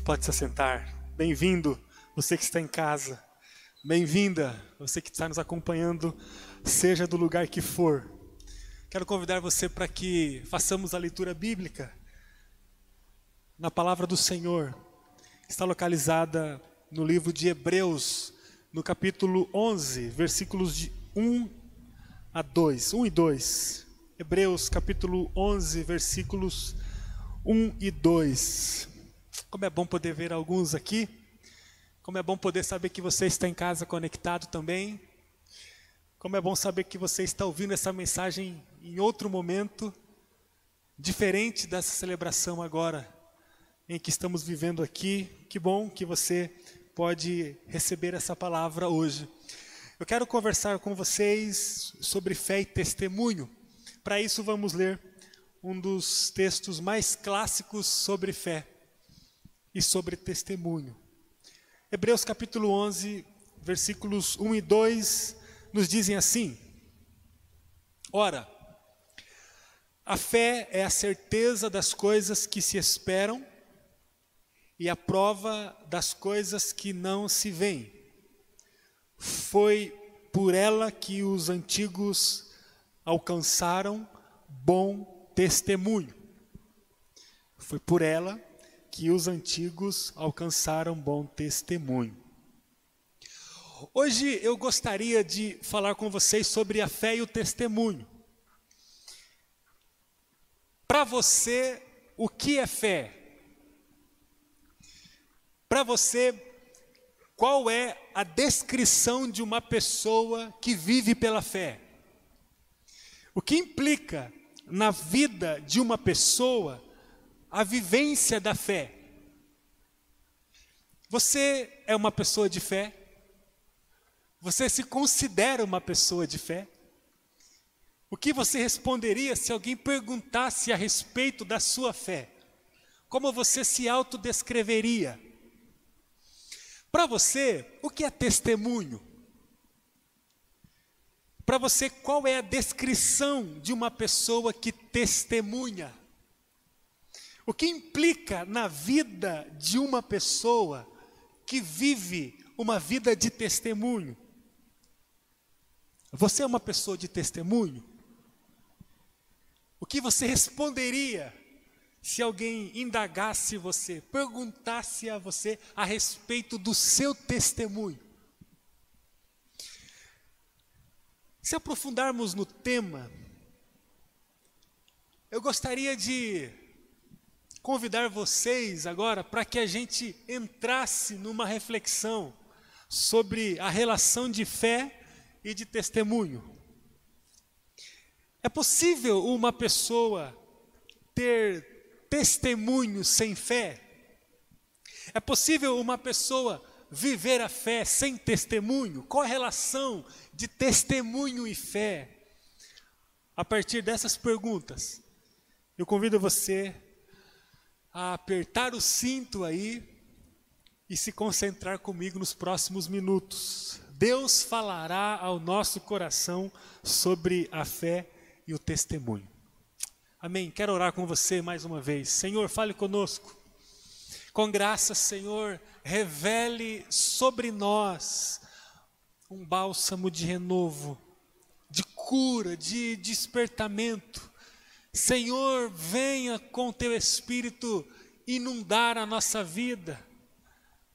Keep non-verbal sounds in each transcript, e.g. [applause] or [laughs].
Pode se assentar. Bem-vindo, você que está em casa. Bem-vinda, você que está nos acompanhando, seja do lugar que for. Quero convidar você para que façamos a leitura bíblica na palavra do Senhor. Está localizada no livro de Hebreus, no capítulo 11, versículos de 1 a 2. 1 e 2. Hebreus, capítulo 11, versículos 1 e 2. Como é bom poder ver alguns aqui. Como é bom poder saber que você está em casa conectado também. Como é bom saber que você está ouvindo essa mensagem em outro momento, diferente dessa celebração agora em que estamos vivendo aqui. Que bom que você pode receber essa palavra hoje. Eu quero conversar com vocês sobre fé e testemunho. Para isso, vamos ler um dos textos mais clássicos sobre fé e sobre testemunho. Hebreus capítulo 11, versículos 1 e 2 nos dizem assim: Ora, a fé é a certeza das coisas que se esperam e a prova das coisas que não se veem. Foi por ela que os antigos alcançaram bom testemunho. Foi por ela que os antigos alcançaram bom testemunho. Hoje eu gostaria de falar com vocês sobre a fé e o testemunho. Para você, o que é fé? Para você, qual é a descrição de uma pessoa que vive pela fé? O que implica na vida de uma pessoa a vivência da fé? Você é uma pessoa de fé? Você se considera uma pessoa de fé? O que você responderia se alguém perguntasse a respeito da sua fé? Como você se autodescreveria? Para você, o que é testemunho? Para você, qual é a descrição de uma pessoa que testemunha? O que implica na vida de uma pessoa que vive uma vida de testemunho? Você é uma pessoa de testemunho? O que você responderia se alguém indagasse você, perguntasse a você a respeito do seu testemunho. Se aprofundarmos no tema, eu gostaria de convidar vocês agora para que a gente entrasse numa reflexão sobre a relação de fé e de testemunho. É possível uma pessoa ter testemunho sem fé? É possível uma pessoa viver a fé sem testemunho? Qual a relação de testemunho e fé? A partir dessas perguntas, eu convido você a apertar o cinto aí e se concentrar comigo nos próximos minutos. Deus falará ao nosso coração sobre a fé e o testemunho. Amém. Quero orar com você mais uma vez. Senhor, fale conosco. Com graça, Senhor, revele sobre nós um bálsamo de renovo, de cura, de despertamento. Senhor, venha com teu espírito inundar a nossa vida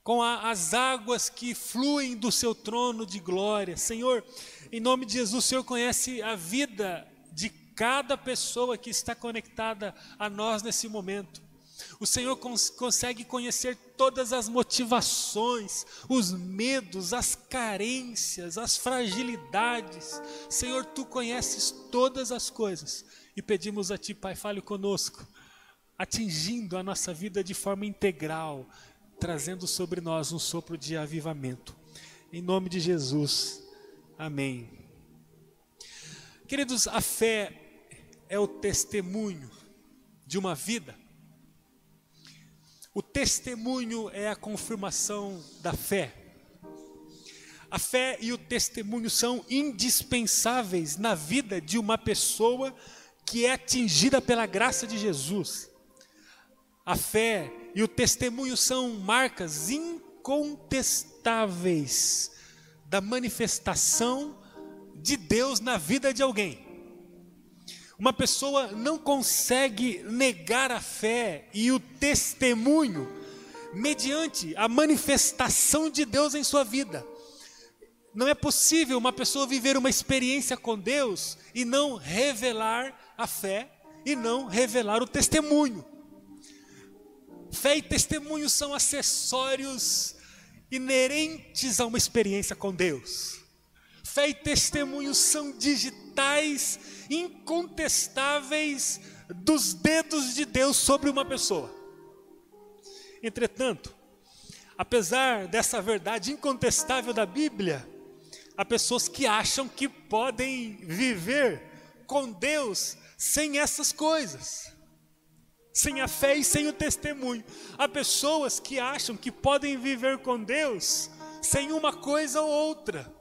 com a, as águas que fluem do seu trono de glória. Senhor, em nome de Jesus, o Senhor conhece a vida de cada pessoa que está conectada a nós nesse momento. O Senhor cons consegue conhecer todas as motivações, os medos, as carências, as fragilidades. Senhor, tu conheces todas as coisas e pedimos a Ti, Pai, fale conosco, atingindo a nossa vida de forma integral, trazendo sobre nós um sopro de avivamento. Em nome de Jesus, amém. Queridos, a fé é o testemunho de uma vida. O testemunho é a confirmação da fé. A fé e o testemunho são indispensáveis na vida de uma pessoa que é atingida pela graça de Jesus. a fé e o testemunho são marcas incontestáveis da manifestação de Deus na vida de alguém. Uma pessoa não consegue negar a fé e o testemunho mediante a manifestação de Deus em sua vida. Não é possível uma pessoa viver uma experiência com Deus e não revelar a fé e não revelar o testemunho. Fé e testemunho são acessórios inerentes a uma experiência com Deus. Fé e testemunho são digitais incontestáveis dos dedos de Deus sobre uma pessoa. Entretanto, apesar dessa verdade incontestável da Bíblia, há pessoas que acham que podem viver com Deus sem essas coisas, sem a fé e sem o testemunho. Há pessoas que acham que podem viver com Deus sem uma coisa ou outra,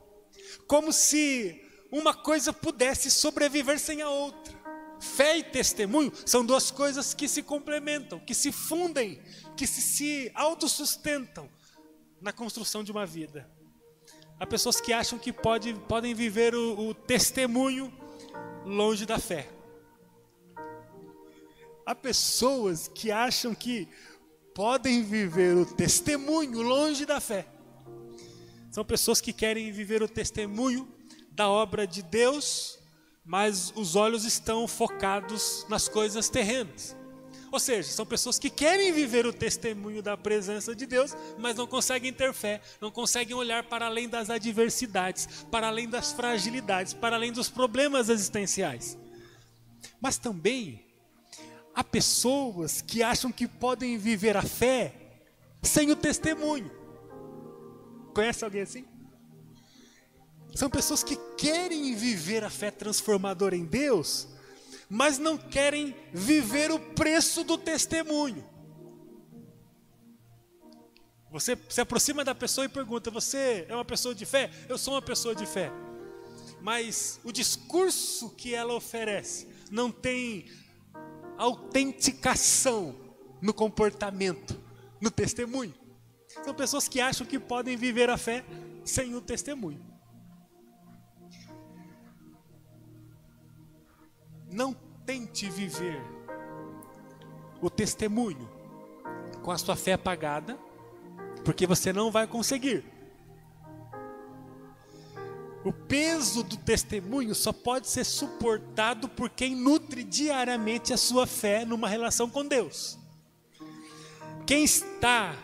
como se uma coisa pudesse sobreviver sem a outra. Fé e testemunho são duas coisas que se complementam, que se fundem, que se, se autossustentam na construção de uma vida. Há pessoas que acham que pode, podem viver o, o testemunho longe da fé. Há pessoas que acham que podem viver o testemunho longe da fé. São pessoas que querem viver o testemunho da obra de Deus mas os olhos estão focados nas coisas terrenas. Ou seja, são pessoas que querem viver o testemunho da presença de Deus, mas não conseguem ter fé, não conseguem olhar para além das adversidades, para além das fragilidades, para além dos problemas existenciais. Mas também há pessoas que acham que podem viver a fé sem o testemunho. Conhece alguém assim? São pessoas que querem viver a fé transformadora em Deus, mas não querem viver o preço do testemunho. Você se aproxima da pessoa e pergunta: Você é uma pessoa de fé? Eu sou uma pessoa de fé. Mas o discurso que ela oferece não tem autenticação no comportamento, no testemunho. São pessoas que acham que podem viver a fé sem o testemunho. Não tente viver o testemunho com a sua fé apagada, porque você não vai conseguir. O peso do testemunho só pode ser suportado por quem nutre diariamente a sua fé numa relação com Deus. Quem está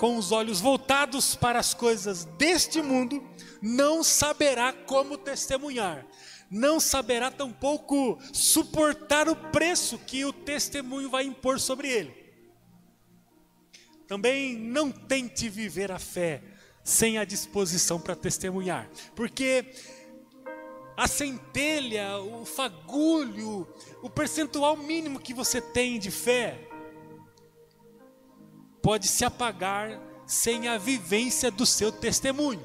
com os olhos voltados para as coisas deste mundo não saberá como testemunhar, não saberá tampouco suportar o preço que o testemunho vai impor sobre ele. Também não tente viver a fé sem a disposição para testemunhar, porque a centelha, o fagulho, o percentual mínimo que você tem de fé pode se apagar sem a vivência do seu testemunho.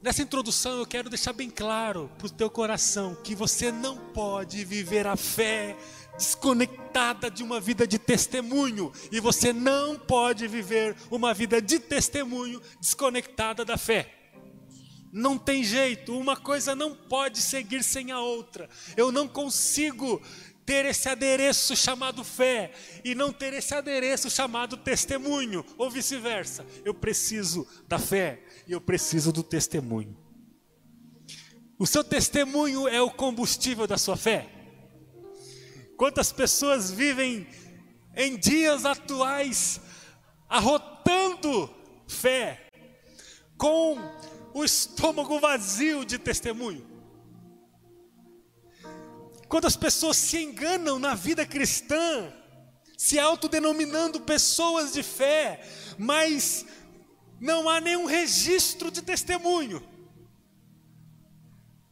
Nessa introdução eu quero deixar bem claro para o teu coração que você não pode viver a fé desconectada de uma vida de testemunho e você não pode viver uma vida de testemunho desconectada da fé. Não tem jeito, uma coisa não pode seguir sem a outra. Eu não consigo ter esse adereço chamado fé e não ter esse adereço chamado testemunho, ou vice-versa. Eu preciso da fé e eu preciso do testemunho. O seu testemunho é o combustível da sua fé. Quantas pessoas vivem em dias atuais arrotando fé, com o estômago vazio de testemunho? Quantas pessoas se enganam na vida cristã, se autodenominando pessoas de fé, mas não há nenhum registro de testemunho.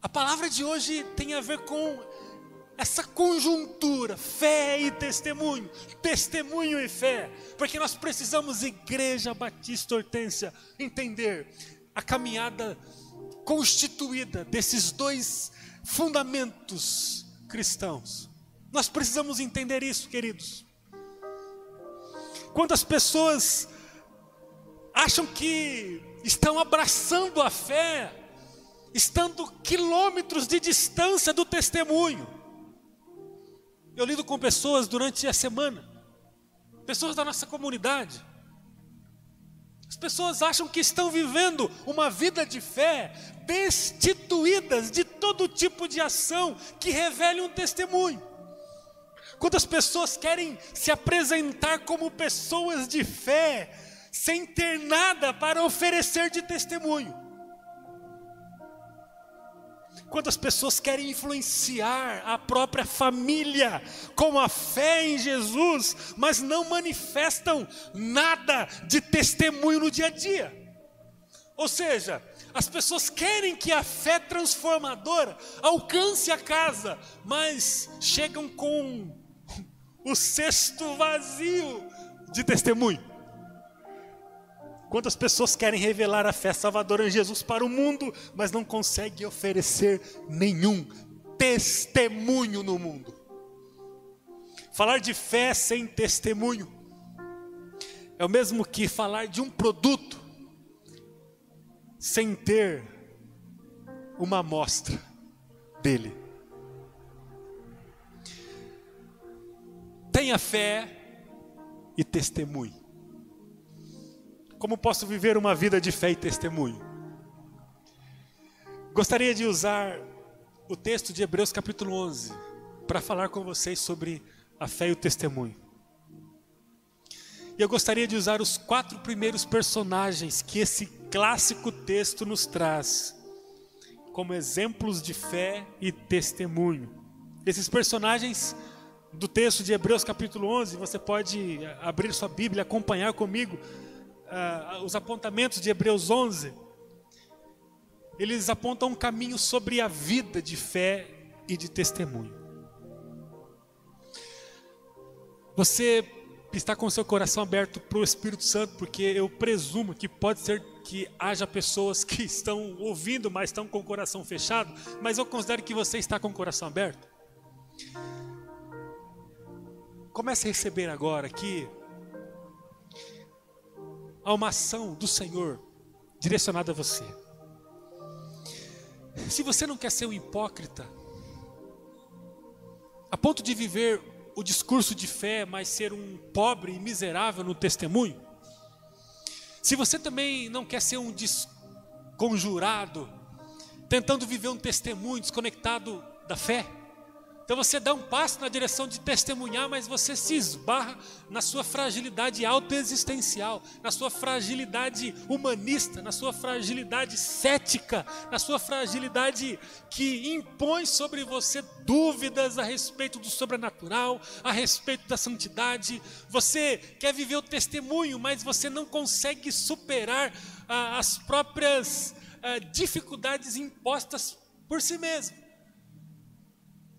A palavra de hoje tem a ver com essa conjuntura, fé e testemunho, testemunho e fé, porque nós precisamos, Igreja Batista Hortência, entender a caminhada constituída desses dois fundamentos cristãos. Nós precisamos entender isso, queridos. Quantas pessoas acham que estão abraçando a fé, estando quilômetros de distância do testemunho. Eu lido com pessoas durante a semana, pessoas da nossa comunidade. As pessoas acham que estão vivendo uma vida de fé, destituídas de todo tipo de ação que revele um testemunho. Quando as pessoas querem se apresentar como pessoas de fé, sem ter nada para oferecer de testemunho. Quantas pessoas querem influenciar a própria família com a fé em Jesus, mas não manifestam nada de testemunho no dia a dia. Ou seja, as pessoas querem que a fé transformadora alcance a casa, mas chegam com o cesto vazio de testemunho. Quantas pessoas querem revelar a fé salvadora em Jesus para o mundo, mas não conseguem oferecer nenhum testemunho no mundo? Falar de fé sem testemunho é o mesmo que falar de um produto sem ter uma amostra dele. Tenha fé e testemunhe. Como posso viver uma vida de fé e testemunho? Gostaria de usar o texto de Hebreus capítulo 11 para falar com vocês sobre a fé e o testemunho. E eu gostaria de usar os quatro primeiros personagens que esse clássico texto nos traz como exemplos de fé e testemunho. Esses personagens do texto de Hebreus capítulo 11, você pode abrir sua Bíblia, acompanhar comigo uh, os apontamentos de Hebreus 11, eles apontam um caminho sobre a vida de fé e de testemunho. Você está com seu coração aberto para o Espírito Santo, porque eu presumo que pode ser que haja pessoas que estão ouvindo, mas estão com o coração fechado, mas eu considero que você está com o coração aberto. Comece a receber agora que a uma ação do Senhor direcionada a você. Se você não quer ser um hipócrita, a ponto de viver o discurso de fé, mas ser um pobre e miserável no testemunho, se você também não quer ser um desconjurado, tentando viver um testemunho desconectado da fé, então você dá um passo na direção de testemunhar, mas você se esbarra na sua fragilidade autoexistencial, na sua fragilidade humanista, na sua fragilidade cética, na sua fragilidade que impõe sobre você dúvidas a respeito do sobrenatural, a respeito da santidade. Você quer viver o testemunho, mas você não consegue superar ah, as próprias ah, dificuldades impostas por si mesmo.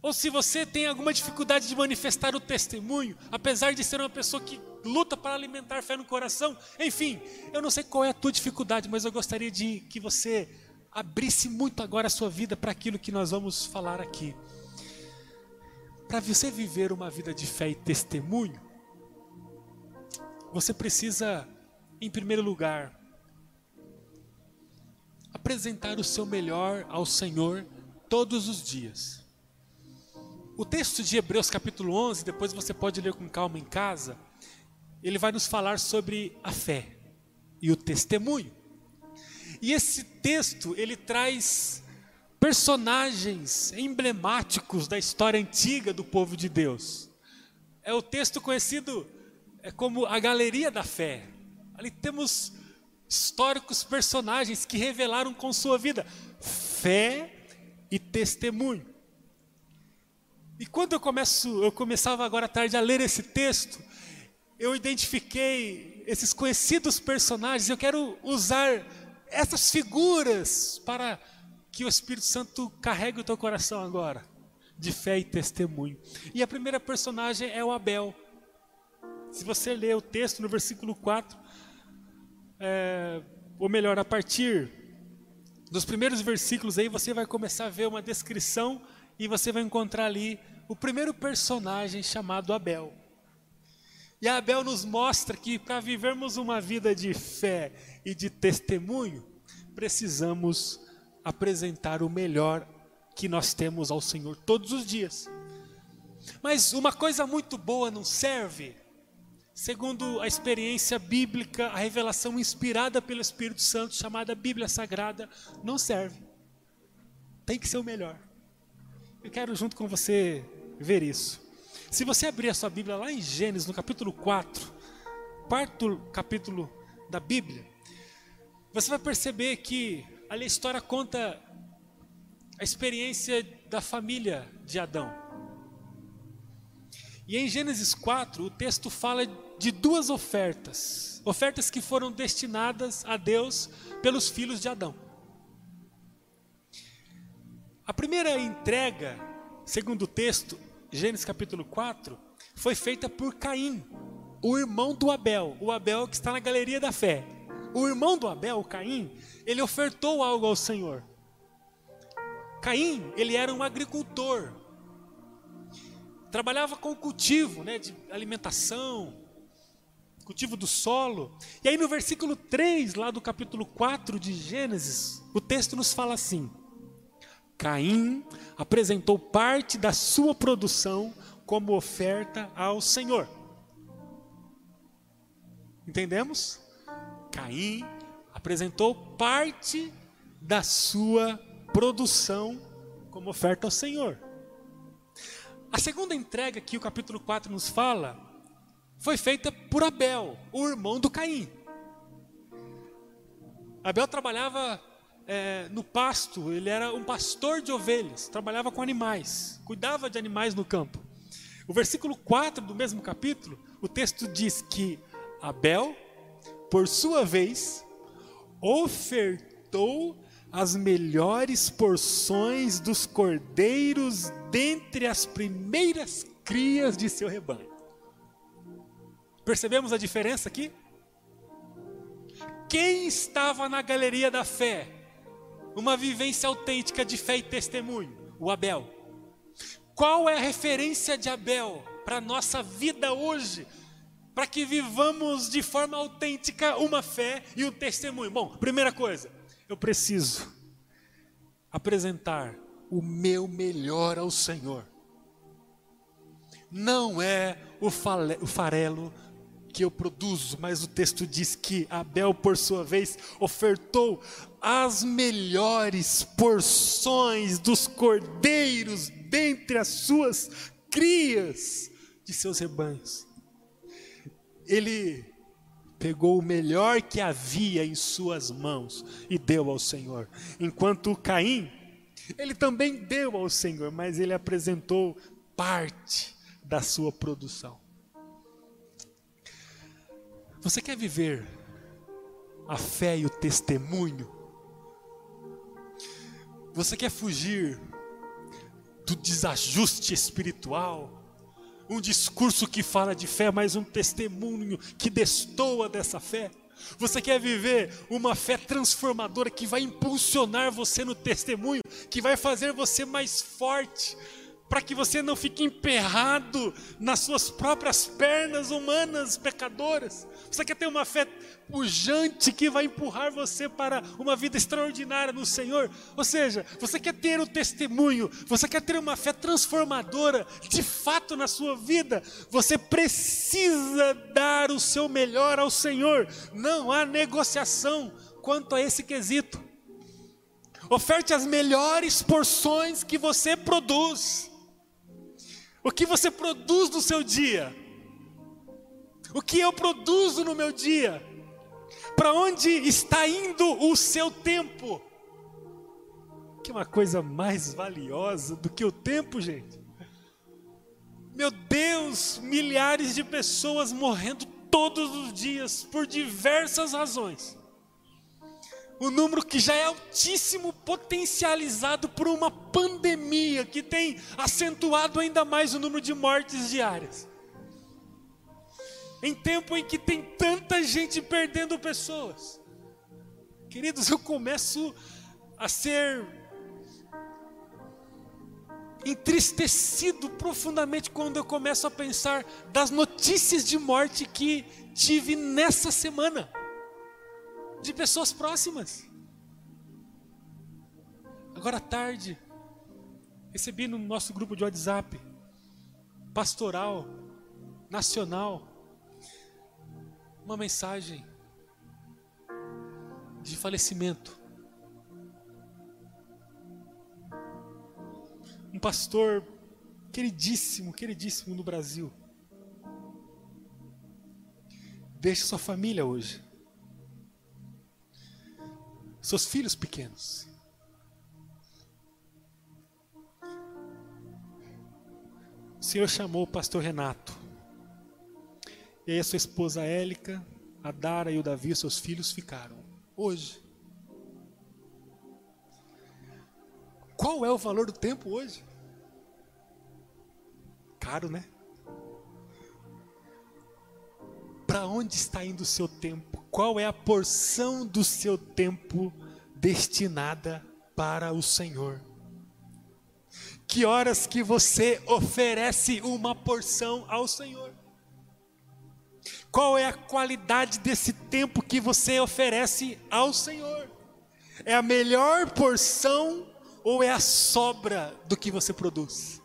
Ou se você tem alguma dificuldade de manifestar o testemunho, apesar de ser uma pessoa que luta para alimentar fé no coração, enfim, eu não sei qual é a tua dificuldade, mas eu gostaria de que você abrisse muito agora a sua vida para aquilo que nós vamos falar aqui. Para você viver uma vida de fé e testemunho, você precisa, em primeiro lugar, apresentar o seu melhor ao Senhor todos os dias. O texto de Hebreus capítulo 11, depois você pode ler com calma em casa, ele vai nos falar sobre a fé e o testemunho. E esse texto, ele traz personagens emblemáticos da história antiga do povo de Deus. É o texto conhecido é como a galeria da fé. Ali temos históricos personagens que revelaram com sua vida fé e testemunho. E quando eu começo, eu começava agora à tarde a ler esse texto, eu identifiquei esses conhecidos personagens, eu quero usar essas figuras para que o Espírito Santo carregue o teu coração agora, de fé e testemunho. E a primeira personagem é o Abel. Se você ler o texto no versículo 4, é, ou melhor, a partir dos primeiros versículos aí, você vai começar a ver uma descrição e você vai encontrar ali o primeiro personagem chamado Abel. E Abel nos mostra que para vivermos uma vida de fé e de testemunho, precisamos apresentar o melhor que nós temos ao Senhor todos os dias. Mas uma coisa muito boa não serve. Segundo a experiência bíblica, a revelação inspirada pelo Espírito Santo, chamada Bíblia Sagrada, não serve. Tem que ser o melhor. Eu quero junto com você ver isso. Se você abrir a sua Bíblia lá em Gênesis, no capítulo 4, quarto capítulo da Bíblia, você vai perceber que ali a história conta a experiência da família de Adão. E em Gênesis 4, o texto fala de duas ofertas, ofertas que foram destinadas a Deus pelos filhos de Adão. A primeira entrega, segundo o texto, Gênesis capítulo 4, foi feita por Caim, o irmão do Abel, o Abel que está na galeria da fé. O irmão do Abel, Caim, ele ofertou algo ao Senhor. Caim, ele era um agricultor. Trabalhava com o cultivo, né, de alimentação, cultivo do solo. E aí no versículo 3, lá do capítulo 4 de Gênesis, o texto nos fala assim: Caim apresentou parte da sua produção como oferta ao Senhor. Entendemos? Caim apresentou parte da sua produção como oferta ao Senhor. A segunda entrega que o capítulo 4 nos fala foi feita por Abel, o irmão do Caim. Abel trabalhava é, no pasto, ele era um pastor de ovelhas, trabalhava com animais, cuidava de animais no campo. O versículo 4 do mesmo capítulo, o texto diz que Abel, por sua vez, ofertou as melhores porções dos cordeiros dentre as primeiras crias de seu rebanho. Percebemos a diferença aqui? Quem estava na galeria da fé uma vivência autêntica de fé e testemunho, o Abel. Qual é a referência de Abel para a nossa vida hoje? Para que vivamos de forma autêntica uma fé e um testemunho. Bom, primeira coisa, eu preciso apresentar o meu melhor ao Senhor. Não é o, farelo que eu produzo, mas o texto diz que Abel, por sua vez, ofertou as melhores porções dos cordeiros dentre as suas crias de seus rebanhos. Ele pegou o melhor que havia em suas mãos e deu ao Senhor. Enquanto Caim, ele também deu ao Senhor, mas ele apresentou parte da sua produção. Você quer viver a fé e o testemunho? Você quer fugir do desajuste espiritual? Um discurso que fala de fé, mas um testemunho que destoa dessa fé? Você quer viver uma fé transformadora que vai impulsionar você no testemunho, que vai fazer você mais forte, para que você não fique emperrado nas suas próprias pernas humanas pecadoras. Você quer ter uma fé pujante que vai empurrar você para uma vida extraordinária no Senhor? Ou seja, você quer ter o testemunho, você quer ter uma fé transformadora de fato na sua vida? Você precisa dar o seu melhor ao Senhor. Não há negociação quanto a esse quesito. Oferte as melhores porções que você produz. O que você produz no seu dia? O que eu produzo no meu dia? Para onde está indo o seu tempo? Que uma coisa mais valiosa do que o tempo, gente. Meu Deus, milhares de pessoas morrendo todos os dias por diversas razões um número que já é altíssimo, potencializado por uma pandemia que tem acentuado ainda mais o número de mortes diárias. Em tempo em que tem tanta gente perdendo pessoas. Queridos, eu começo a ser entristecido profundamente quando eu começo a pensar das notícias de morte que tive nessa semana, de pessoas próximas. Agora à tarde, recebi no nosso grupo de WhatsApp, pastoral, nacional, uma mensagem de falecimento. Um pastor queridíssimo, queridíssimo no Brasil. Deixe sua família hoje. Seus filhos pequenos. O Senhor chamou o pastor Renato. E aí a sua esposa Élica, a Dara e o Davi, seus filhos, ficaram. Hoje. Qual é o valor do tempo hoje? Caro, né? Para onde está indo o seu tempo? Qual é a porção do seu tempo destinada para o Senhor? Que horas que você oferece uma porção ao Senhor? Qual é a qualidade desse tempo que você oferece ao Senhor? É a melhor porção ou é a sobra do que você produz?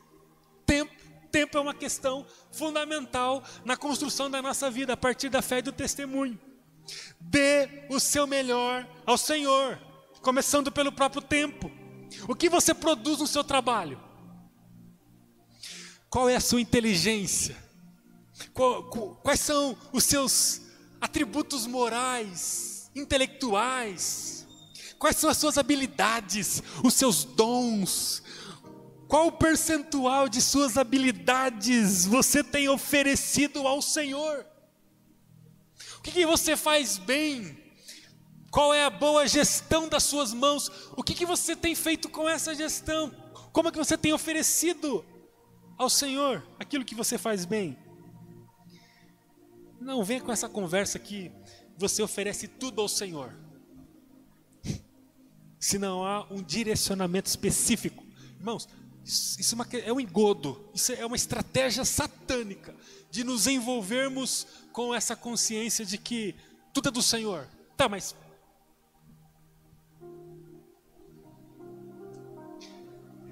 Tempo. É uma questão fundamental na construção da nossa vida a partir da fé e do testemunho. Dê o seu melhor ao Senhor, começando pelo próprio tempo. O que você produz no seu trabalho? Qual é a sua inteligência? Quais são os seus atributos morais, intelectuais? Quais são as suas habilidades, os seus dons? Qual o percentual de suas habilidades você tem oferecido ao Senhor? O que, que você faz bem? Qual é a boa gestão das suas mãos? O que, que você tem feito com essa gestão? Como é que você tem oferecido ao Senhor aquilo que você faz bem? Não venha com essa conversa que você oferece tudo ao Senhor. [laughs] Se não há um direcionamento específico. Irmãos, isso é um engodo, isso é uma estratégia satânica de nos envolvermos com essa consciência de que tudo é do Senhor. Tá, mas.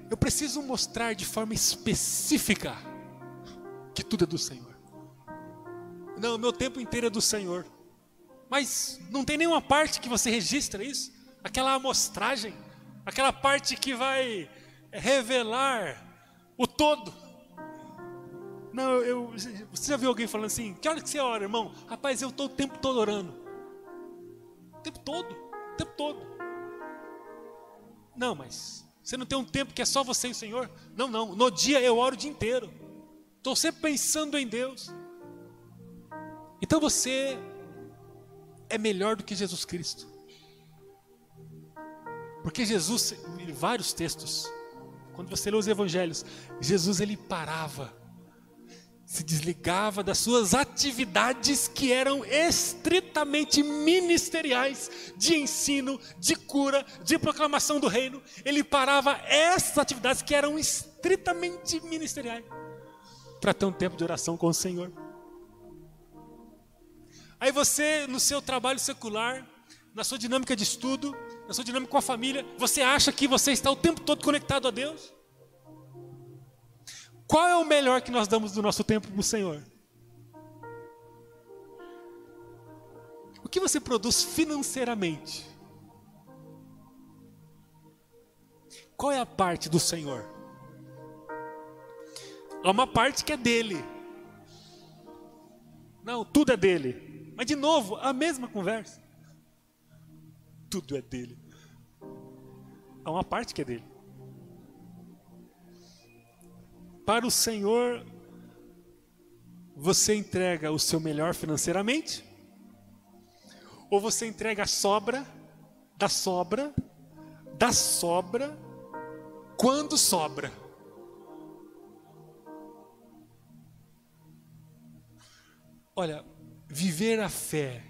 Eu preciso mostrar de forma específica que tudo é do Senhor. Não, meu tempo inteiro é do Senhor. Mas não tem nenhuma parte que você registra isso? Aquela amostragem, aquela parte que vai revelar o todo. Não, eu, você já viu alguém falando assim? Que hora que você ora, irmão? Rapaz, eu estou o tempo todo orando. O tempo todo, o tempo todo. Não, mas você não tem um tempo que é só você e o Senhor? Não, não. No dia eu oro o dia inteiro. Estou sempre pensando em Deus. Então você é melhor do que Jesus Cristo. Porque Jesus, em vários textos, quando você lê os evangelhos, Jesus ele parava, se desligava das suas atividades que eram estritamente ministeriais, de ensino, de cura, de proclamação do reino. Ele parava essas atividades que eram estritamente ministeriais para ter um tempo de oração com o Senhor. Aí você, no seu trabalho secular, na sua dinâmica de estudo, na sua dinâmica com a família, você acha que você está o tempo todo conectado a Deus? Qual é o melhor que nós damos do nosso tempo para o Senhor? O que você produz financeiramente? Qual é a parte do Senhor? Há uma parte que é dele. Não, tudo é dele. Mas de novo, a mesma conversa. Tudo é dele. Há uma parte que é dele. Para o Senhor, você entrega o seu melhor financeiramente? Ou você entrega a sobra, da sobra, da sobra, quando sobra? Olha, Viver a fé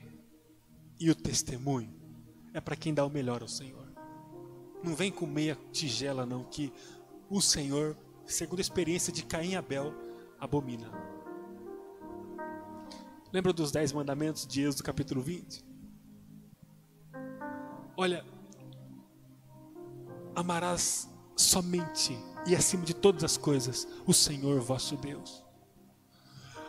e o testemunho é para quem dá o melhor ao Senhor. Não vem com meia tigela, não, que o Senhor segundo a experiência de Caim e Abel, abomina. Lembra dos dez mandamentos de Êxodo capítulo 20? Olha, amarás somente e acima de todas as coisas o Senhor vosso Deus.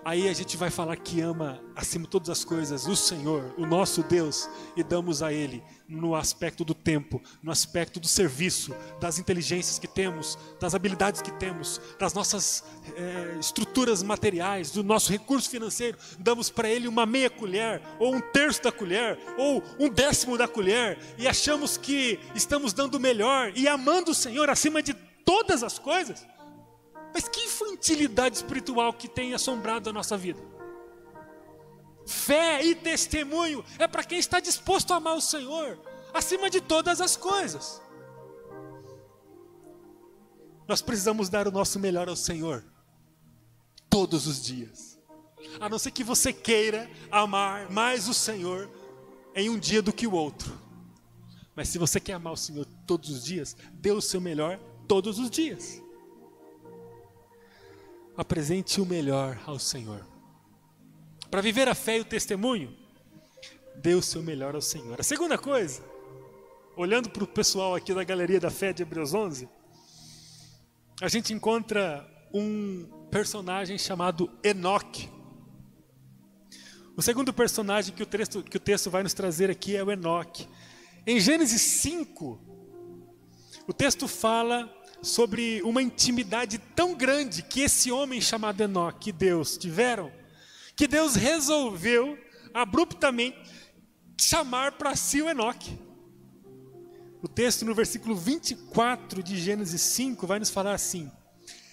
Aí a gente vai falar que ama acima de todas as coisas o Senhor, o nosso Deus, e damos a Ele no aspecto do tempo, no aspecto do serviço, das inteligências que temos, das habilidades que temos, das nossas é, estruturas materiais, do nosso recurso financeiro. Damos para Ele uma meia colher, ou um terço da colher, ou um décimo da colher, e achamos que estamos dando o melhor e amando o Senhor acima de todas as coisas. Mas que infantilidade espiritual que tem assombrado a nossa vida? Fé e testemunho é para quem está disposto a amar o Senhor acima de todas as coisas. Nós precisamos dar o nosso melhor ao Senhor todos os dias. A não ser que você queira amar mais o Senhor em um dia do que o outro. Mas se você quer amar o Senhor todos os dias, dê o seu melhor todos os dias apresente o melhor ao Senhor. Para viver a fé e o testemunho, dê o seu melhor ao Senhor. A segunda coisa, olhando para o pessoal aqui da galeria da fé de Hebreus 11, a gente encontra um personagem chamado Enoque. O segundo personagem que o, texto, que o texto vai nos trazer aqui é o Enoque. Em Gênesis 5, o texto fala sobre uma intimidade tão grande que esse homem chamado Enoque e Deus tiveram, que Deus resolveu abruptamente chamar para si o Enoque. O texto no versículo 24 de Gênesis 5 vai nos falar assim: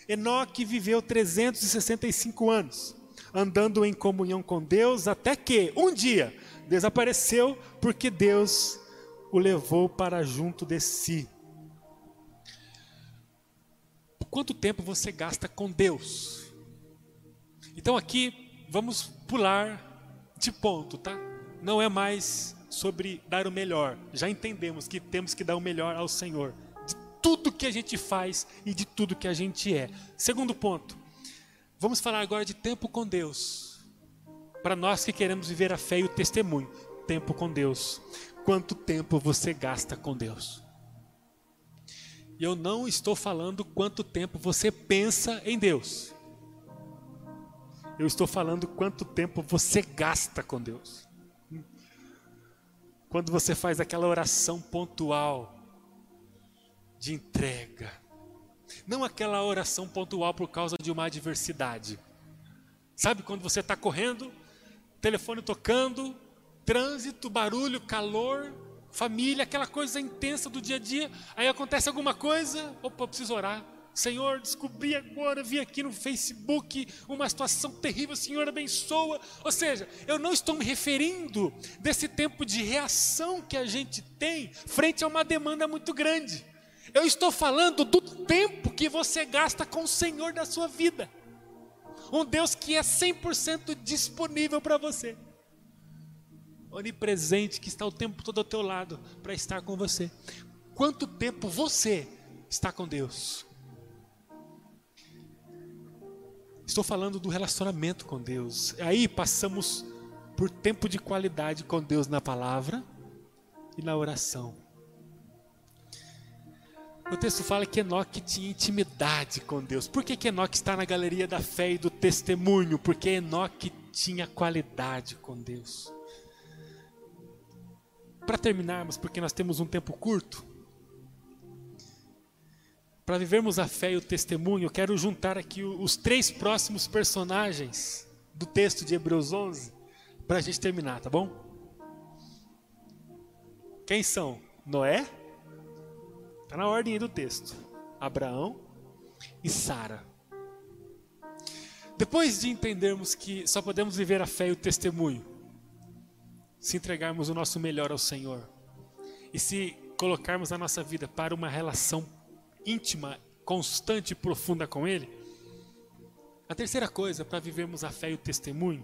Enoque viveu 365 anos, andando em comunhão com Deus, até que um dia desapareceu porque Deus o levou para junto de si quanto tempo você gasta com Deus. Então aqui vamos pular de ponto, tá? Não é mais sobre dar o melhor. Já entendemos que temos que dar o melhor ao Senhor. De tudo que a gente faz e de tudo que a gente é. Segundo ponto. Vamos falar agora de tempo com Deus. Para nós que queremos viver a fé e o testemunho. Tempo com Deus. Quanto tempo você gasta com Deus? E eu não estou falando quanto tempo você pensa em Deus. Eu estou falando quanto tempo você gasta com Deus. Quando você faz aquela oração pontual de entrega. Não aquela oração pontual por causa de uma adversidade. Sabe quando você está correndo, telefone tocando, trânsito, barulho, calor, família, aquela coisa intensa do dia a dia. Aí acontece alguma coisa, opa, preciso orar. Senhor, descobri agora, vi aqui no Facebook uma situação terrível, Senhor abençoa. Ou seja, eu não estou me referindo desse tempo de reação que a gente tem frente a uma demanda muito grande. Eu estou falando do tempo que você gasta com o Senhor da sua vida. Um Deus que é 100% disponível para você onipresente, que está o tempo todo ao teu lado para estar com você. Quanto tempo você está com Deus? Estou falando do relacionamento com Deus. Aí passamos por tempo de qualidade com Deus na palavra e na oração. O texto fala que Enoque tinha intimidade com Deus. Por que, que Enoque está na galeria da fé e do testemunho? Porque Enoque tinha qualidade com Deus para terminarmos, porque nós temos um tempo curto, para vivermos a fé e o testemunho, eu quero juntar aqui os três próximos personagens do texto de Hebreus 11 para a gente terminar, tá bom? Quem são? Noé? Está na ordem aí do texto. Abraão e Sara. Depois de entendermos que só podemos viver a fé e o testemunho, se entregarmos o nosso melhor ao Senhor e se colocarmos a nossa vida para uma relação íntima, constante e profunda com Ele, a terceira coisa para vivermos a fé e o testemunho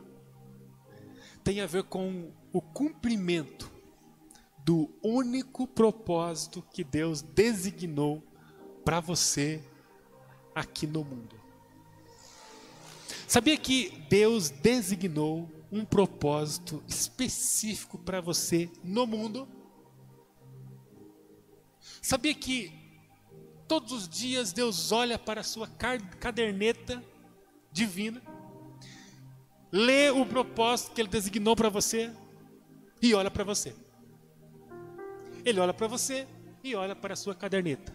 tem a ver com o cumprimento do único propósito que Deus designou para você aqui no mundo. Sabia que Deus designou um propósito específico para você no mundo? Sabia que todos os dias Deus olha para a sua caderneta divina, lê o propósito que Ele designou para você e olha para você. Ele olha para você e olha para a sua caderneta.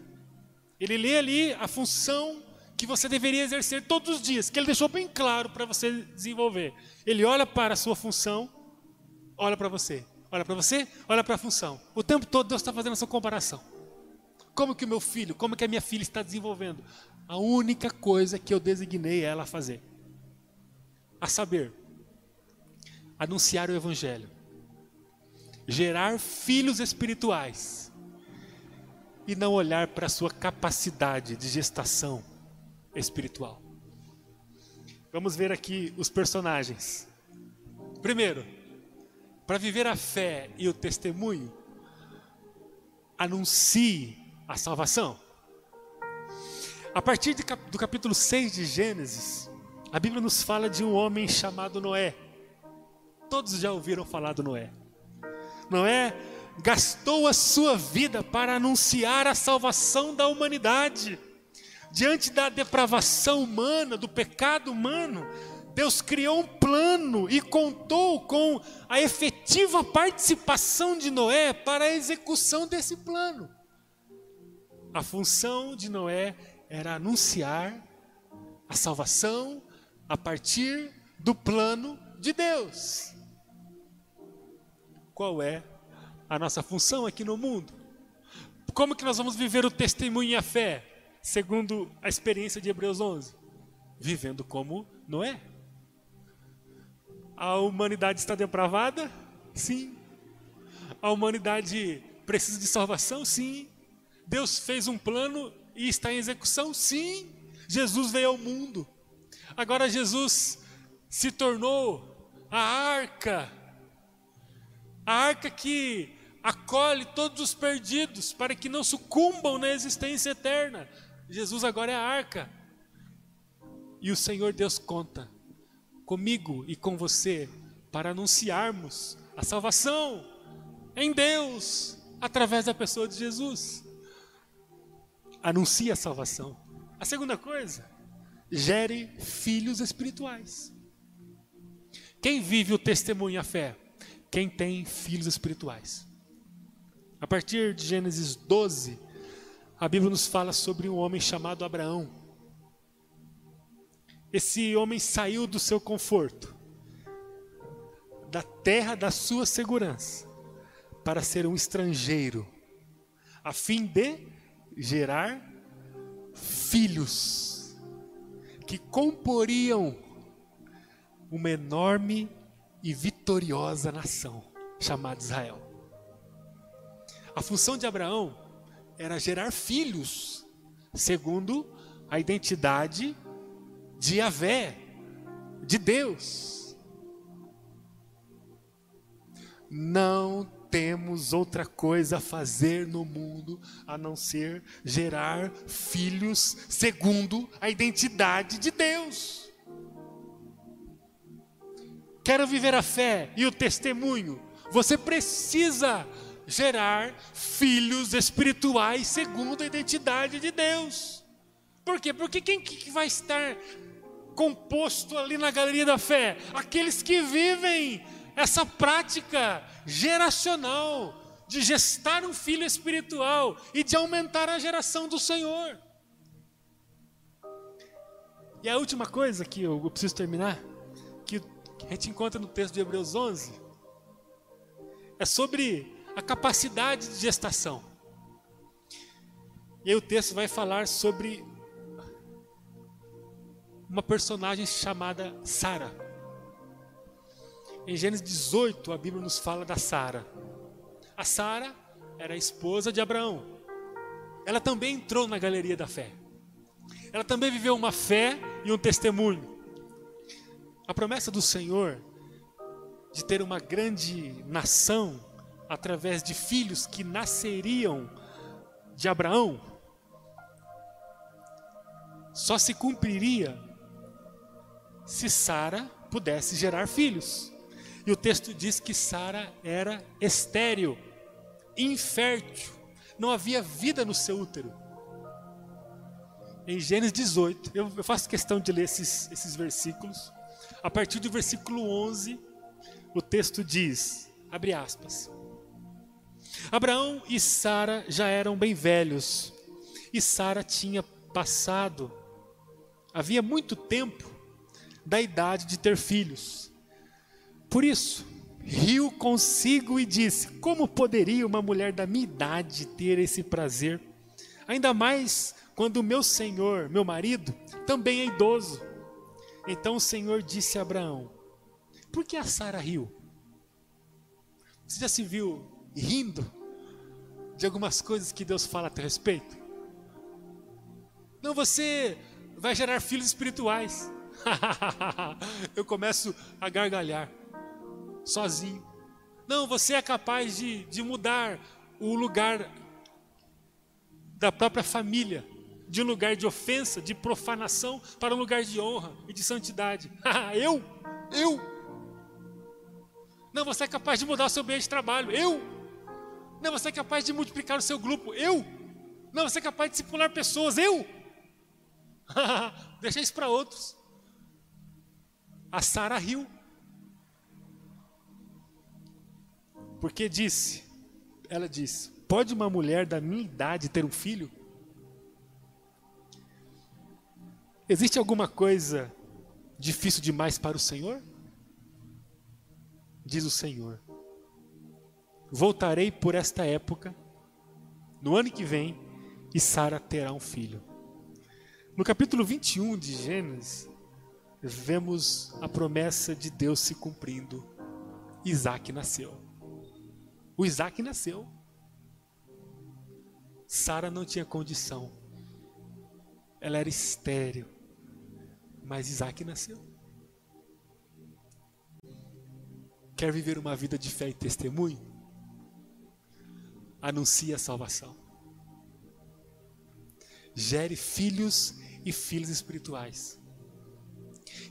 Ele lê ali a função que você deveria exercer todos os dias, que ele deixou bem claro para você desenvolver. Ele olha para a sua função, olha para você. Olha para você, olha para a função. O tempo todo Deus está fazendo essa comparação. Como que o meu filho, como que a minha filha está desenvolvendo? A única coisa que eu designei ela a fazer. A saber, anunciar o evangelho gerar filhos espirituais e não olhar para a sua capacidade de gestação espiritual. Vamos ver aqui os personagens. Primeiro, para viver a fé e o testemunho, anuncie a salvação. A partir de, do capítulo 6 de Gênesis, a Bíblia nos fala de um homem chamado Noé. Todos já ouviram falar do Noé. Noé gastou a sua vida para anunciar a salvação da humanidade. Diante da depravação humana, do pecado humano, Deus criou um plano e contou com a efetiva participação de Noé para a execução desse plano. A função de Noé era anunciar a salvação a partir do plano de Deus qual é a nossa função aqui no mundo. Como que nós vamos viver o testemunho e a fé, segundo a experiência de Hebreus 11? Vivendo como Noé. A humanidade está depravada? Sim. A humanidade precisa de salvação? Sim. Deus fez um plano e está em execução? Sim. Jesus veio ao mundo. Agora Jesus se tornou a arca a arca que acolhe todos os perdidos para que não sucumbam na existência eterna. Jesus agora é a arca. E o Senhor Deus conta comigo e com você para anunciarmos a salvação em Deus através da pessoa de Jesus. Anuncie a salvação. A segunda coisa, gere filhos espirituais. Quem vive o testemunho e a fé? quem tem filhos espirituais. A partir de Gênesis 12, a Bíblia nos fala sobre um homem chamado Abraão. Esse homem saiu do seu conforto, da terra da sua segurança, para ser um estrangeiro, a fim de gerar filhos que comporiam uma enorme e vitoriosa nação chamada Israel. A função de Abraão era gerar filhos, segundo a identidade de Yahvé, de Deus. Não temos outra coisa a fazer no mundo a não ser gerar filhos segundo a identidade de Deus. Quero viver a fé e o testemunho. Você precisa gerar filhos espirituais segundo a identidade de Deus. Por quê? Porque quem que vai estar composto ali na galeria da fé? Aqueles que vivem essa prática geracional de gestar um filho espiritual e de aumentar a geração do Senhor. E a última coisa que eu preciso terminar a gente encontra no texto de Hebreus 11, é sobre a capacidade de gestação. E aí o texto vai falar sobre uma personagem chamada Sara. Em Gênesis 18, a Bíblia nos fala da Sara. A Sara era a esposa de Abraão. Ela também entrou na galeria da fé. Ela também viveu uma fé e um testemunho. A promessa do Senhor de ter uma grande nação através de filhos que nasceriam de Abraão só se cumpriria se Sara pudesse gerar filhos. E o texto diz que Sara era estéril, infértil, não havia vida no seu útero. Em Gênesis 18, eu, faço questão de ler esses, esses versículos. A partir do versículo 11, o texto diz, abre aspas. Abraão e Sara já eram bem velhos, e Sara tinha passado, havia muito tempo, da idade de ter filhos. Por isso, riu consigo e disse: Como poderia uma mulher da minha idade ter esse prazer? Ainda mais quando meu senhor, meu marido, também é idoso. Então o Senhor disse a Abraão: Por que a Sara riu? Você já se viu rindo de algumas coisas que Deus fala a teu respeito? Não, você vai gerar filhos espirituais. [laughs] Eu começo a gargalhar, sozinho. Não, você é capaz de, de mudar o lugar da própria família, de um lugar de ofensa, de profanação, para um lugar de honra e de santidade. [laughs] eu? Eu? Não, você é capaz de mudar o seu ambiente de trabalho. Eu? Não, você é capaz de multiplicar o seu grupo. Eu? Não, você é capaz de discipular pessoas. Eu? [laughs] Deixa isso para outros. A Sara riu. Porque disse, ela disse: Pode uma mulher da minha idade ter um filho? Existe alguma coisa difícil demais para o Senhor? Diz o Senhor: Voltarei por esta época, no ano que vem, e Sara terá um filho. No capítulo 21 de Gênesis, vemos a promessa de Deus se cumprindo. Isaac nasceu. O Isaac nasceu. Sara não tinha condição. Ela era estéril. Mas Isaac nasceu. Quer viver uma vida de fé e testemunho? Anuncie a salvação. Gere filhos e filhos espirituais.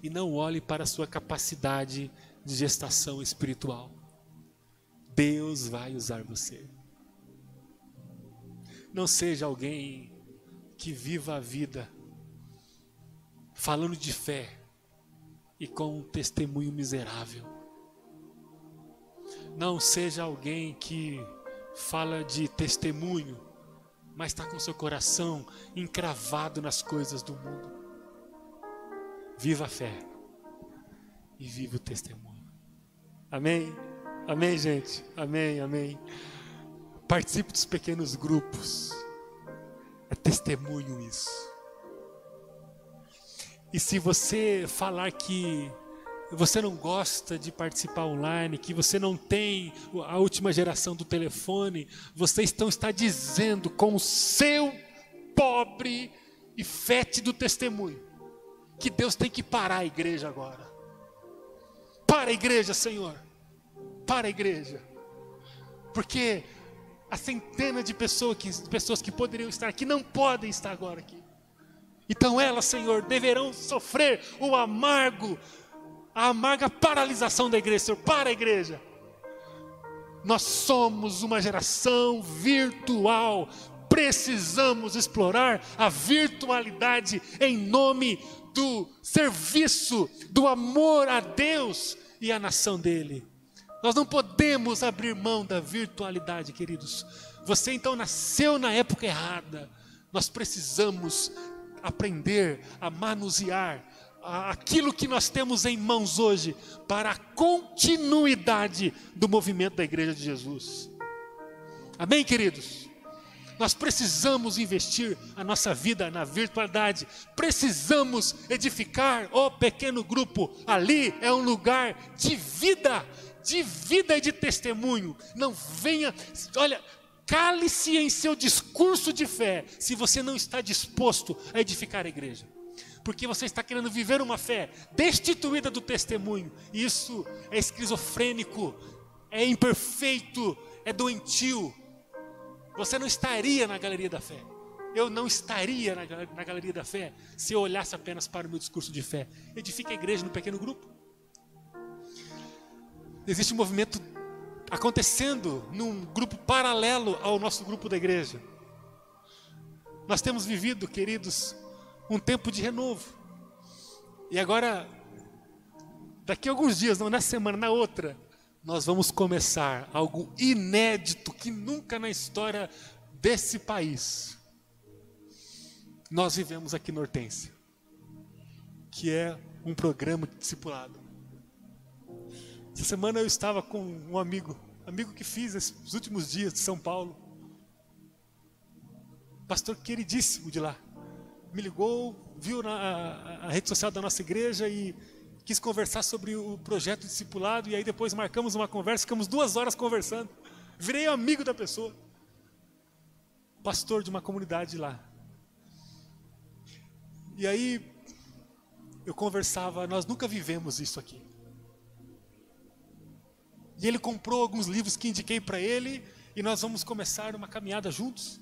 E não olhe para a sua capacidade de gestação espiritual. Deus vai usar você. Não seja alguém que viva a vida falando de fé e com um testemunho miserável. Não seja alguém que fala de testemunho mas está com seu coração encravado nas coisas do mundo. Viva a fé e viva o testemunho. Amém? Amém, gente? Amém, amém. Participe dos pequenos grupos. É testemunho isso. E se você falar que você não gosta de participar online, que você não tem a última geração do telefone, você então está dizendo com o seu pobre e fétido testemunho que Deus tem que parar a igreja agora. Para a igreja, Senhor. Para a igreja. Porque a centena de pessoas que, pessoas que poderiam estar aqui não podem estar agora aqui. Então elas, Senhor, deverão sofrer o amargo a amarga paralisação da igreja, Senhor, para a igreja. Nós somos uma geração virtual, precisamos explorar a virtualidade em nome do serviço, do amor a Deus e à nação dele. Nós não podemos abrir mão da virtualidade, queridos. Você então nasceu na época errada. Nós precisamos aprender a manusear aquilo que nós temos em mãos hoje para a continuidade do movimento da Igreja de Jesus. Amém, queridos? Nós precisamos investir a nossa vida na virtualidade, precisamos edificar o pequeno grupo. Ali é um lugar de vida, de vida e de testemunho. Não venha, olha, cale-se em seu discurso de fé, se você não está disposto a edificar a igreja porque você está querendo viver uma fé destituída do testemunho. Isso é esquizofrênico, é imperfeito, é doentio. Você não estaria na galeria da fé. eu não estaria na, na galeria da fé se eu olhasse apenas para o meu discurso de fé. Edifica a igreja no pequeno grupo. Existe um movimento acontecendo num grupo paralelo ao nosso grupo da igreja. Nós temos vivido, queridos, um tempo de renovo. E agora, daqui a alguns dias, não na semana, na outra, nós vamos começar algo inédito que nunca na história desse país nós vivemos aqui no Hortência, que é um programa discipulado. Essa semana eu estava com um amigo, amigo que fiz esses últimos dias de São Paulo, pastor queridíssimo de lá, me ligou, viu na a, a rede social da nossa igreja e quis conversar sobre o projeto discipulado e aí depois marcamos uma conversa, ficamos duas horas conversando, virei amigo da pessoa, pastor de uma comunidade lá. E aí eu conversava, nós nunca vivemos isso aqui. E ele comprou alguns livros que indiquei para ele e nós vamos começar uma caminhada juntos.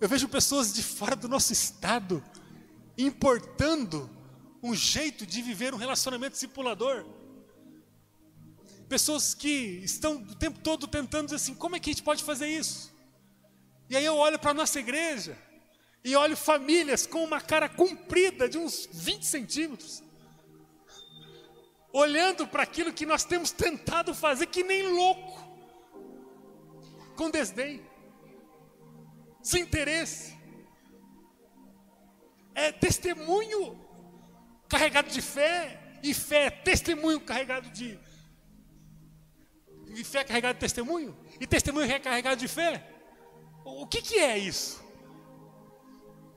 Eu vejo pessoas de fora do nosso estado importando um jeito de viver um relacionamento discipulador. Pessoas que estão o tempo todo tentando dizer assim: como é que a gente pode fazer isso? E aí eu olho para a nossa igreja e olho famílias com uma cara comprida de uns 20 centímetros, olhando para aquilo que nós temos tentado fazer, que nem louco, com desdém, sem interesse. É testemunho carregado de fé, e fé é testemunho carregado de. E fé carregado de testemunho, e testemunho é carregado de fé. O que, que é isso?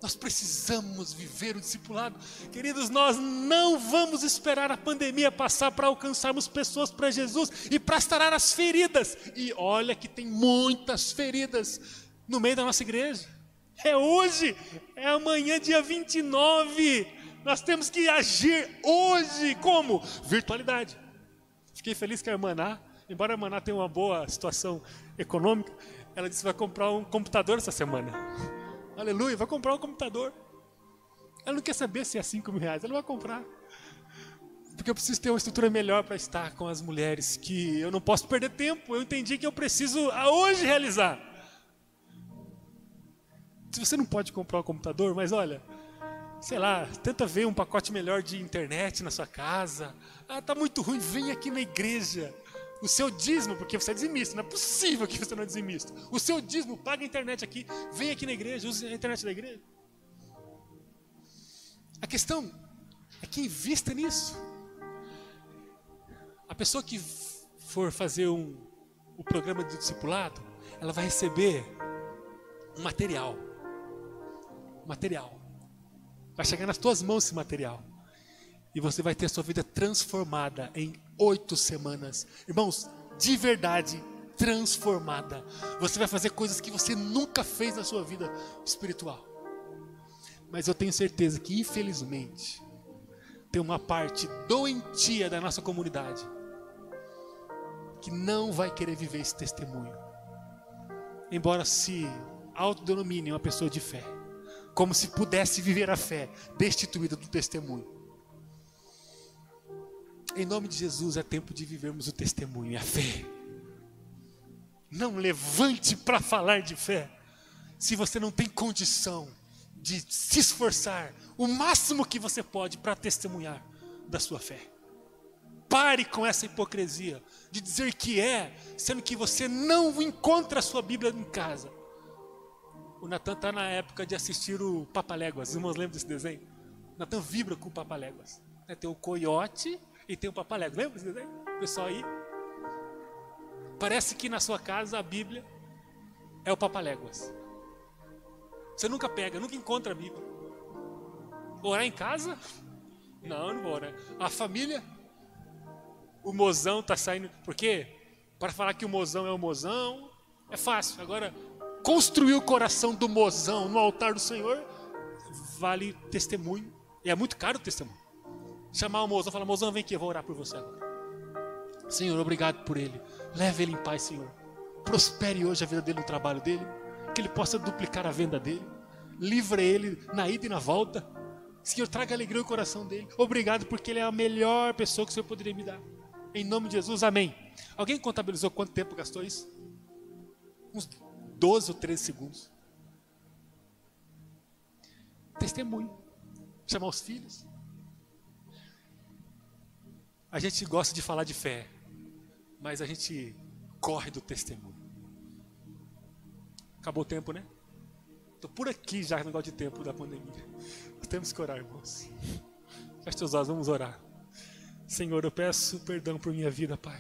Nós precisamos viver o discipulado. Queridos, nós não vamos esperar a pandemia passar para alcançarmos pessoas para Jesus e para sarar as feridas. E olha que tem muitas feridas no meio da nossa igreja. É hoje, é amanhã, dia 29. Nós temos que agir hoje. Como? Virtualidade. Fiquei feliz que a irmã Ná, embora a irmã Ná tenha uma boa situação econômica, ela disse que vai comprar um computador essa semana. [laughs] Aleluia, vai comprar um computador. Ela não quer saber se é 5 mil reais, ela vai comprar. Porque eu preciso ter uma estrutura melhor para estar com as mulheres, que eu não posso perder tempo. Eu entendi que eu preciso hoje realizar. Se você não pode comprar um computador, mas olha, sei lá, tenta ver um pacote melhor de internet na sua casa. Ah, tá muito ruim, vem aqui na igreja o seu dízimo, porque você é dizimista, não é possível que você não é dizimista. O seu dízimo, paga a internet aqui, vem aqui na igreja, use a internet da igreja. A questão é que invista nisso. A pessoa que for fazer um, o programa de discipulado, ela vai receber um material. Material. Vai chegar nas tuas mãos esse material. E você vai ter a sua vida transformada em oito semanas. Irmãos, de verdade, transformada. Você vai fazer coisas que você nunca fez na sua vida espiritual. Mas eu tenho certeza que, infelizmente, tem uma parte doentia da nossa comunidade que não vai querer viver esse testemunho. Embora se autodenomine uma pessoa de fé, como se pudesse viver a fé destituída do testemunho. Em nome de Jesus, é tempo de vivermos o testemunho e a fé. Não levante para falar de fé, se você não tem condição de se esforçar o máximo que você pode para testemunhar da sua fé. Pare com essa hipocrisia de dizer que é, sendo que você não encontra a sua Bíblia em casa. O Natan está na época de assistir o Papaléguas. Os irmãos lembram desse desenho? O Natan vibra com o Papaléguas. Tem o coiote e tem o papalego. Lembra desse desenho? O pessoal aí. Parece que na sua casa a Bíblia é o papaléguas. Você nunca pega, nunca encontra a Bíblia. Orar em casa? Não, não vou. A família? O mozão está saindo. Por quê? Para falar que o mozão é o mozão, é fácil. Agora, construir o coração do mozão no altar do Senhor vale testemunho. E é muito caro o testemunho chamar o mozão e falar: mozão, vem aqui, eu vou orar por você agora. Senhor, obrigado por ele. Leve ele em paz, Senhor. prospere hoje a vida dele no trabalho dele, que ele possa duplicar a venda dele, livre ele na ida e na volta. Senhor, traga alegria ao coração dele. Obrigado porque ele é a melhor pessoa que o Senhor poderia me dar. Em nome de Jesus, amém. Alguém contabilizou quanto tempo gastou isso? Uns 12 ou 13 segundos. Testemunho. Chamar os filhos. A gente gosta de falar de fé, mas a gente corre do testemunho. Acabou o tempo, né? Estou por aqui já no negócio de tempo da pandemia. Temos que orar, irmãos. Feche seus olhos, vamos orar. Senhor, eu peço perdão por minha vida, Pai.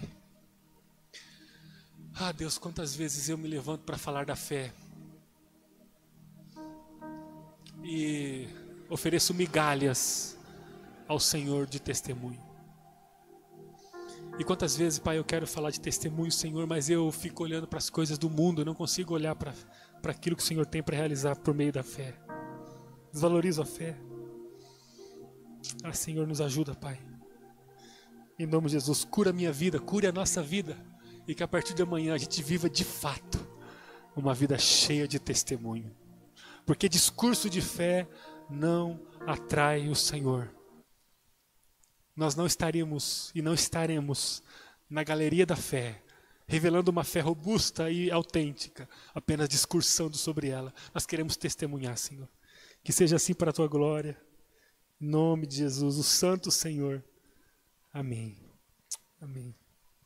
Ah, Deus, quantas vezes eu me levanto para falar da fé e ofereço migalhas ao Senhor de testemunho. E quantas vezes, Pai, eu quero falar de testemunho, Senhor, mas eu fico olhando para as coisas do mundo, eu não consigo olhar para aquilo que o Senhor tem para realizar por meio da fé. Desvalorizo a fé. Ah, Senhor, nos ajuda, Pai. Em nome de Jesus, cura a minha vida, cure a nossa vida. E que a partir de amanhã a gente viva de fato uma vida cheia de testemunho. Porque discurso de fé não atrai o Senhor nós não estaríamos e não estaremos na galeria da fé, revelando uma fé robusta e autêntica, apenas discursando sobre ela. Nós queremos testemunhar, Senhor. Que seja assim para a tua glória. Em nome de Jesus, o Santo Senhor. Amém. Amém.